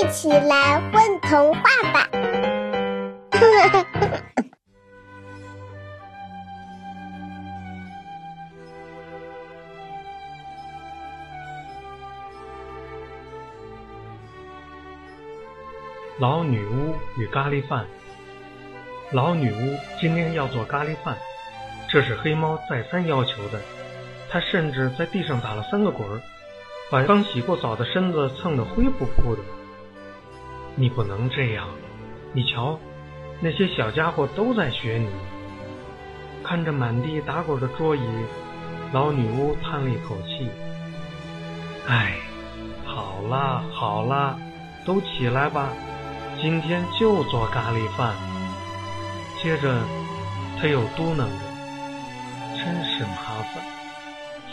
一起来问童话吧！老女巫与咖喱饭。老女巫今天要做咖喱饭，这是黑猫再三要求的。她甚至在地上打了三个滚儿，把刚洗过澡的身子蹭得灰扑扑的。你不能这样，你瞧，那些小家伙都在学你。看着满地打滚的桌椅，老女巫叹了一口气：“唉，好啦好啦，都起来吧，今天就做咖喱饭。”接着，他又嘟囔着：“真是麻烦，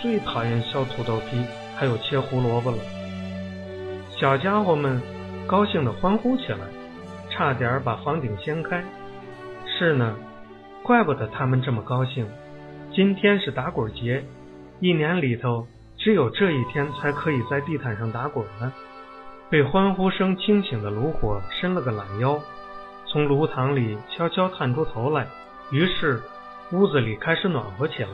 最讨厌削土豆皮，还有切胡萝卜了。”小家伙们高兴地欢呼起来，差点把房顶掀开。是呢，怪不得他们这么高兴。今天是打滚节，一年里头只有这一天才可以在地毯上打滚呢。被欢呼声惊醒的炉火伸了个懒腰。从炉膛里悄悄探出头来，于是屋子里开始暖和起来。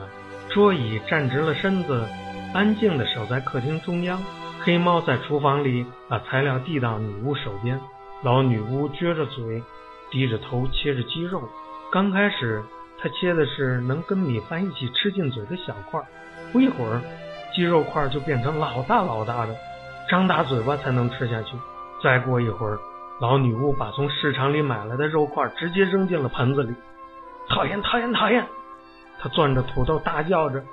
桌椅站直了身子，安静地守在客厅中央。黑猫在厨房里把材料递到女巫手边。老女巫撅着嘴，低着头切着鸡肉。刚开始，她切的是能跟米饭一起吃进嘴的小块，不一会儿，鸡肉块就变成老大老大的，张大嘴巴才能吃下去。再过一会儿。老女巫把从市场里买来的肉块直接扔进了盆子里。讨厌，讨厌，讨厌！她攥着土豆大叫着：“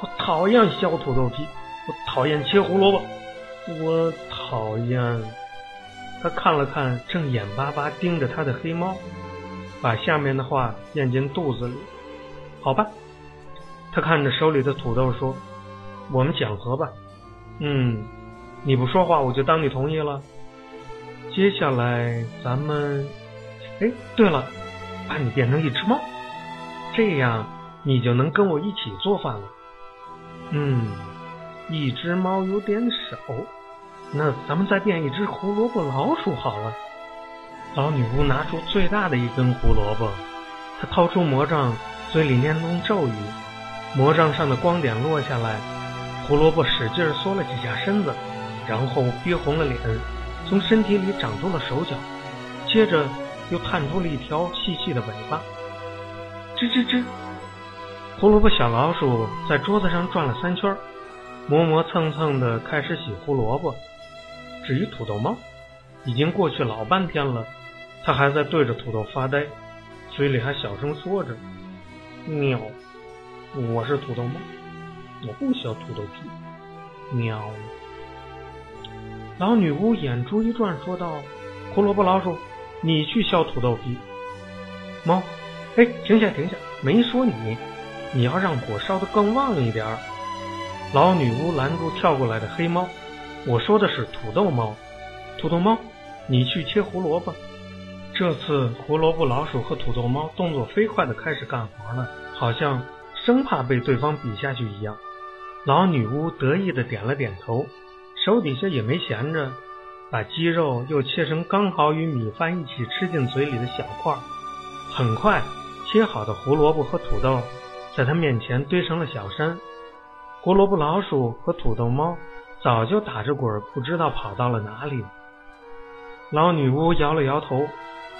我讨厌削土豆皮，我讨厌切胡萝卜，我讨厌……”他看了看正眼巴巴盯着他的黑猫，把下面的话咽进肚子里。好吧，他看着手里的土豆说：“我们讲和吧。嗯，你不说话，我就当你同意了。”接下来咱们，哎，对了，把你变成一只猫，这样你就能跟我一起做饭了。嗯，一只猫有点少，那咱们再变一只胡萝卜老鼠好了。老女巫拿出最大的一根胡萝卜，她掏出魔杖，嘴里念动咒语，魔杖上的光点落下来，胡萝卜使劲缩了几下身子，然后憋红了脸。从身体里长出了手脚，接着又探出了一条细细的尾巴。吱吱吱，胡萝卜小老鼠在桌子上转了三圈，磨磨蹭蹭的开始洗胡萝卜。至于土豆猫，已经过去老半天了，它还在对着土豆发呆，嘴里还小声说着：“喵，我是土豆猫，我不削土豆皮。”喵。老女巫眼珠一转，说道：“胡萝卜老鼠，你去削土豆皮。”猫，哎，停下，停下！没说你，你要让火烧得更旺一点儿。老女巫拦住跳过来的黑猫：“我说的是土豆猫，土豆猫，你去切胡萝卜。”这次胡萝卜老鼠和土豆猫动作飞快地开始干活了，好像生怕被对方比下去一样。老女巫得意地点了点头。手底下也没闲着，把鸡肉又切成刚好与米饭一起吃进嘴里的小块。很快，切好的胡萝卜和土豆在他面前堆成了小山。胡萝卜老鼠和土豆猫早就打着滚，不知道跑到了哪里。老女巫摇了摇头，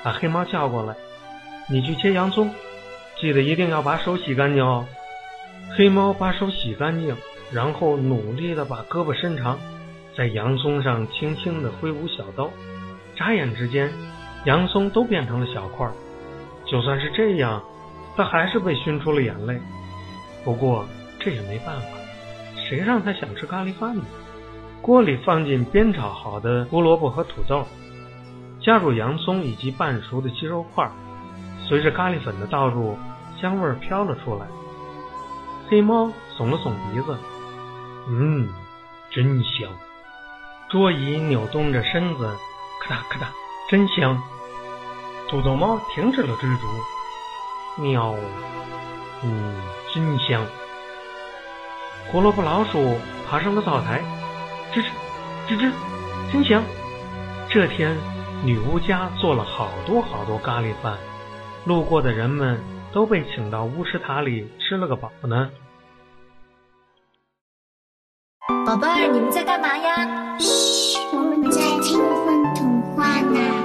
把黑猫叫过来：“你去切洋葱，记得一定要把手洗干净哦。”黑猫把手洗干净，然后努力的把胳膊伸长。在洋葱上轻轻地挥舞小刀，眨眼之间，洋葱都变成了小块儿。就算是这样，他还是被熏出了眼泪。不过这也没办法，谁让他想吃咖喱饭呢？锅里放进煸炒好的胡萝卜和土豆，加入洋葱以及半熟的鸡肉块，随着咖喱粉的倒入，香味飘了出来。黑猫耸了耸鼻子，嗯，真香。桌椅扭动着身子，咔嗒咔嗒，真香。土豆猫停止了追逐，喵，嗯，真香。胡萝卜老鼠爬上了灶台，吱吱吱吱真香这天女巫家做了好多好多咖喱饭路过的人们都被请到巫师塔里吃了个饱呢。宝贝儿你们在干嘛呀？嘘我们在听风筒话呢。